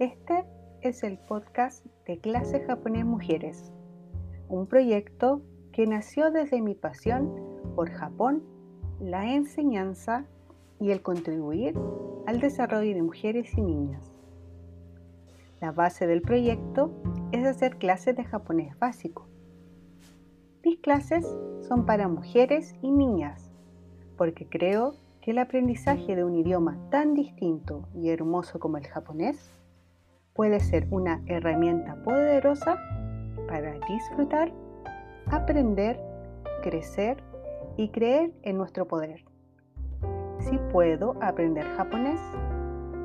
Este es el podcast de Clase Japonés Mujeres, un proyecto que nació desde mi pasión por Japón, la enseñanza y el contribuir al desarrollo de mujeres y niñas. La base del proyecto es hacer clases de japonés básico. Mis clases son para mujeres y niñas, porque creo que el aprendizaje de un idioma tan distinto y hermoso como el japonés puede ser una herramienta poderosa para disfrutar, aprender, crecer y creer en nuestro poder. Si puedo aprender japonés,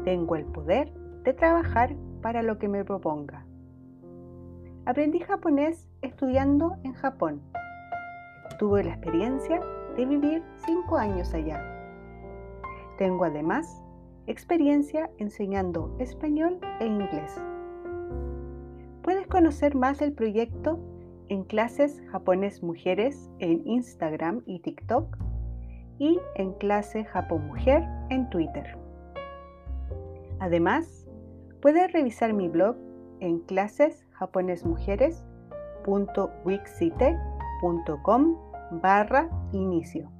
tengo el poder de trabajar para lo que me proponga. Aprendí japonés estudiando en Japón. Tuve la experiencia de vivir cinco años allá. Tengo además experiencia enseñando español e inglés. Puedes conocer más del proyecto en clases japonés mujeres en Instagram y TikTok y en clase Japón Mujer en Twitter. Además, puedes revisar mi blog en clases japonesmujeres.wixite.com barra inicio.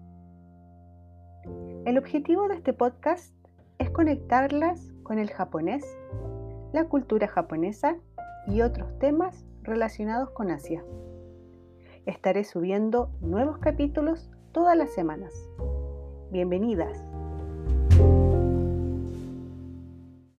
El objetivo de este podcast es conectarlas con el japonés, la cultura japonesa y otros temas relacionados con Asia. Estaré subiendo nuevos capítulos todas las semanas. Bienvenidas.